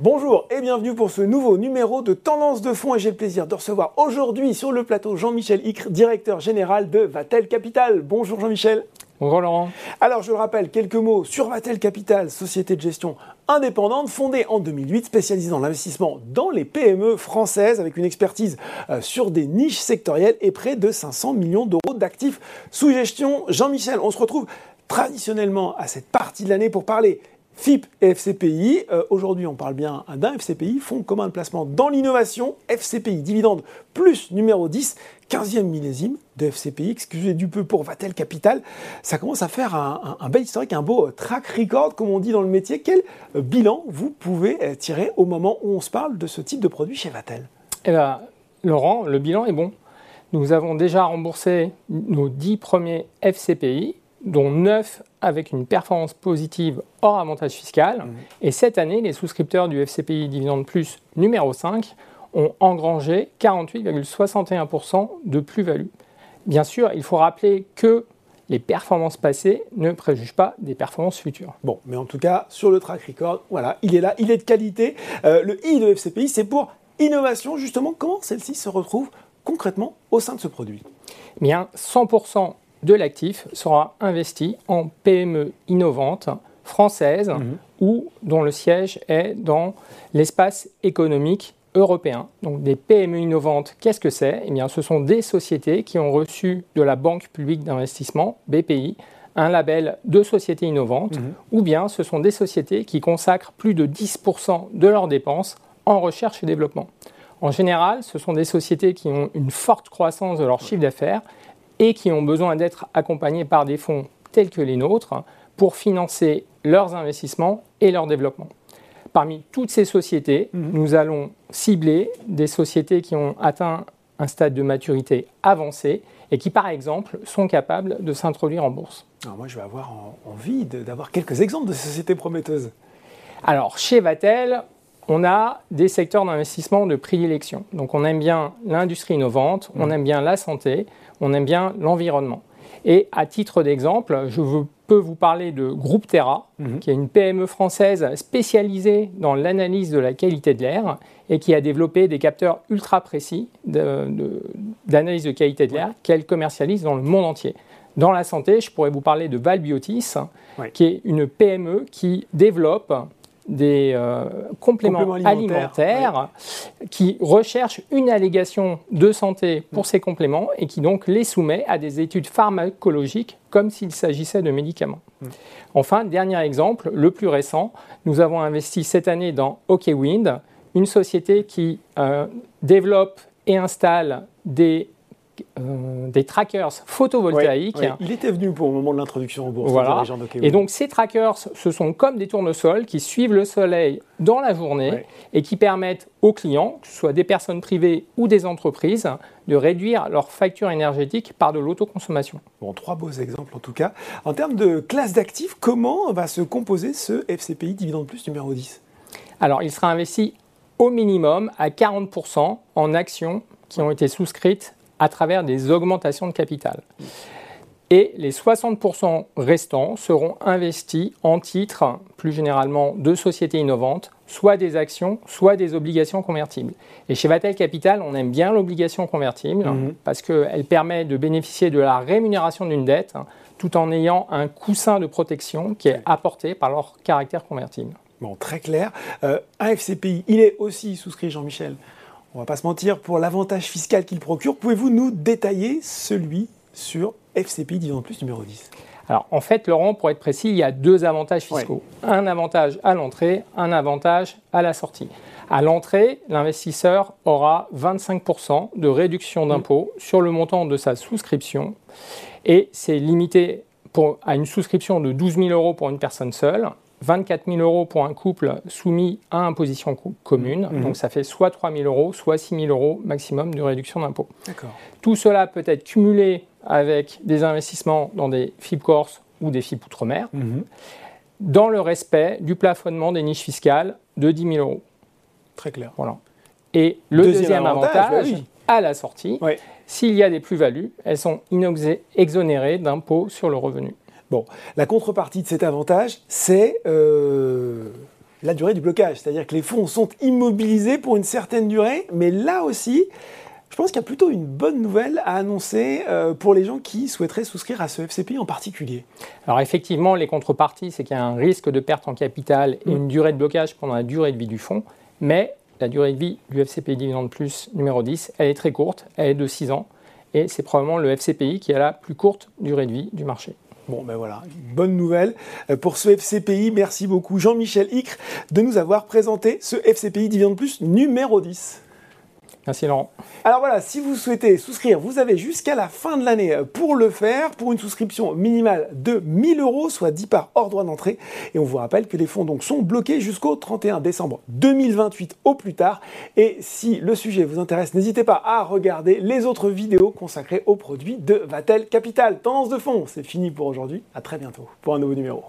Bonjour et bienvenue pour ce nouveau numéro de Tendance de fonds et j'ai le plaisir de recevoir aujourd'hui sur le plateau Jean-Michel Icre, directeur général de Vatel Capital. Bonjour Jean-Michel. Bonjour Laurent. Alors je le rappelle, quelques mots sur Vatel Capital, société de gestion indépendante fondée en 2008, spécialisée dans l'investissement dans les PME françaises avec une expertise euh, sur des niches sectorielles et près de 500 millions d'euros d'actifs sous gestion. Jean-Michel, on se retrouve traditionnellement à cette partie de l'année pour parler FIP et FCPI. Euh, aujourd'hui, on parle bien d'un FCPI, Fonds commun de placement dans l'innovation, FCPI, dividende plus numéro 10, 15e millésime de FCPI, excusez du peu pour Vatel Capital. Ça commence à faire un, bel historique, un beau track record, comme on dit dans le métier. Quel euh, bilan vous pouvez euh, tirer au moment où on se parle de ce type de produit chez Vatel? Eh bien, Laurent, le bilan est bon. Nous avons déjà remboursé nos 10 premiers FCPI dont 9 avec une performance positive hors avantage fiscal. Mmh. Et cette année, les souscripteurs du FCPI Dividende Plus numéro 5 ont engrangé 48,61% de plus-value. Bien sûr, il faut rappeler que les performances passées ne préjugent pas des performances futures. Bon, mais en tout cas, sur le track record, voilà, il est là, il est de qualité. Euh, le I de FCPI, c'est pour innovation, justement. Comment celle-ci se retrouve concrètement au sein de ce produit? Bien, 100% de l'actif sera investi en PME innovantes françaises mhm. ou dont le siège est dans l'espace économique européen. Donc des PME innovantes, qu'est-ce que c'est? Eh bien, ce sont des sociétés qui ont reçu de la Banque publique d'investissement, BPI, un label de société innovante, mhm. ou bien ce sont des sociétés qui consacrent plus de 10% de leurs dépenses en recherche et développement. En général, ce sont des sociétés qui ont une forte croissance de leur chiffre d'affaires et qui ont besoin d'être accompagnés par des fonds tels que les nôtres pour financer leurs investissements et leur développement. Parmi toutes ces sociétés, mhm. nous allons cibler des sociétés qui ont atteint un stade de maturité avancé et qui, par exemple, sont capables de s'introduire en bourse. Alors moi, je vais avoir envie d'avoir quelques exemples de sociétés prometteuses. Alors, chez Vatel, on a des secteurs d'investissement de prédilection. Donc, on aime bien l'industrie innovante, on mhm. aime bien la santé, on aime bien l'environnement. Et à titre d'exemple, je peux vous parler de Groupe Terra, mhm. qui est une PME française spécialisée dans l'analyse de la qualité de l'air et qui a développé des capteurs ultra précis d'analyse de, qualité de l'air qu'elle commercialise dans le monde entier. Dans la santé, je pourrais vous parler de Valbiotis, qui est une PME qui développe des euh, compléments, alimentaires, qui recherchent une allégation de santé pour mm. ces compléments et qui donc les soumet à des études pharmacologiques comme s'il s'agissait de médicaments. Mm. Enfin, dernier exemple, le plus récent, nous avons investi cette année dans OkWind, une société qui euh, développe et installe des euh, des trackers photovoltaïques. Il était venu pour le moment de l'introduction en bourse. Voilà. Et donc ces trackers, ce sont comme des tournesols qui suivent le soleil dans la journée et qui permettent aux clients, que ce soit des personnes privées ou des entreprises, de réduire leur facture énergétique par de l'autoconsommation. Bon, trois beaux exemples en tout cas. En termes de classe d'actifs, comment va se composer ce FCPI Dividende Plus numéro 10 Alors il sera investi au minimum à 40% en actions qui ont été souscrites à travers des augmentations de capital. Et les 60% restants seront investis en titres, plus généralement de sociétés innovantes, soit des actions, soit des obligations convertibles. Et chez Vatel Capital, on aime bien l'obligation convertible mhm. parce qu'elle permet de bénéficier de la rémunération d'une dette tout en ayant un coussin de protection qui est apporté par leur caractère convertible. Bon, très clair. Euh, un FCPI, il est aussi souscrit, Jean-Michel, on va pas se mentir, pour l'avantage fiscal qu'il procure, pouvez-vous nous détailler celui sur FCPI Dividende Plus numéro 10 alors en fait, Laurent, pour être précis, il y a deux avantages fiscaux. Un avantage à l'entrée, un avantage à la sortie. À l'entrée, l'investisseur aura 25% de réduction d'impôt sur le montant de sa souscription. Et c'est limité à une souscription de 12 000 euros pour une personne seule 24 000 euros pour un couple soumis à imposition commune. Mhm. Donc ça fait soit 3 000 euros, soit 6 000 euros maximum de réduction d'impôt. Tout cela peut être cumulé avec des investissements dans des FIP Corse ou des FIP Outre-mer, mhm. dans le respect du plafonnement des niches fiscales de 10 000 euros. Très clair. Voilà. Et le deuxième, avantage, bah à la sortie, s'il y a des plus-values, elles sont exonérées d'impôt sur le revenu. Bon, la contrepartie de cet avantage, c'est euh, la durée du blocage. C'est-à-dire que les fonds sont immobilisés pour une certaine durée, mais là aussi, je pense qu'il y a plutôt une bonne nouvelle à annoncer euh, pour les gens qui souhaiteraient souscrire à ce FCPI en particulier. Alors effectivement, les contreparties, c'est qu'il y a un risque de perte en capital et mm. une durée de blocage pendant la durée de vie du fonds, mais la durée de vie du FCPI Dividende Plus numéro 10, elle est très courte, elle est de 6 ans, et c'est probablement le FCPI qui a la plus courte durée de vie du marché. Bon, ben voilà, bonne nouvelle euh, pour ce FCPI. Merci beaucoup Jean-Michel Icre de nous avoir présenté ce FCPI Dividende Plus numéro 10. Merci Laurent. Alors voilà, si vous souhaitez souscrire, vous avez jusqu'à la fin de l'année pour le faire, pour une souscription minimale de 1000 euros, soit 10 par hors droit d'entrée. Et on vous rappelle que les fonds donc sont bloqués jusqu'au 31 décembre 2028 au plus tard. Et si le sujet vous intéresse, n'hésitez pas à regarder les autres vidéos consacrées aux produits de Vatel Capital. Tendance de fond, c'est fini pour aujourd'hui. À très bientôt pour un nouveau numéro.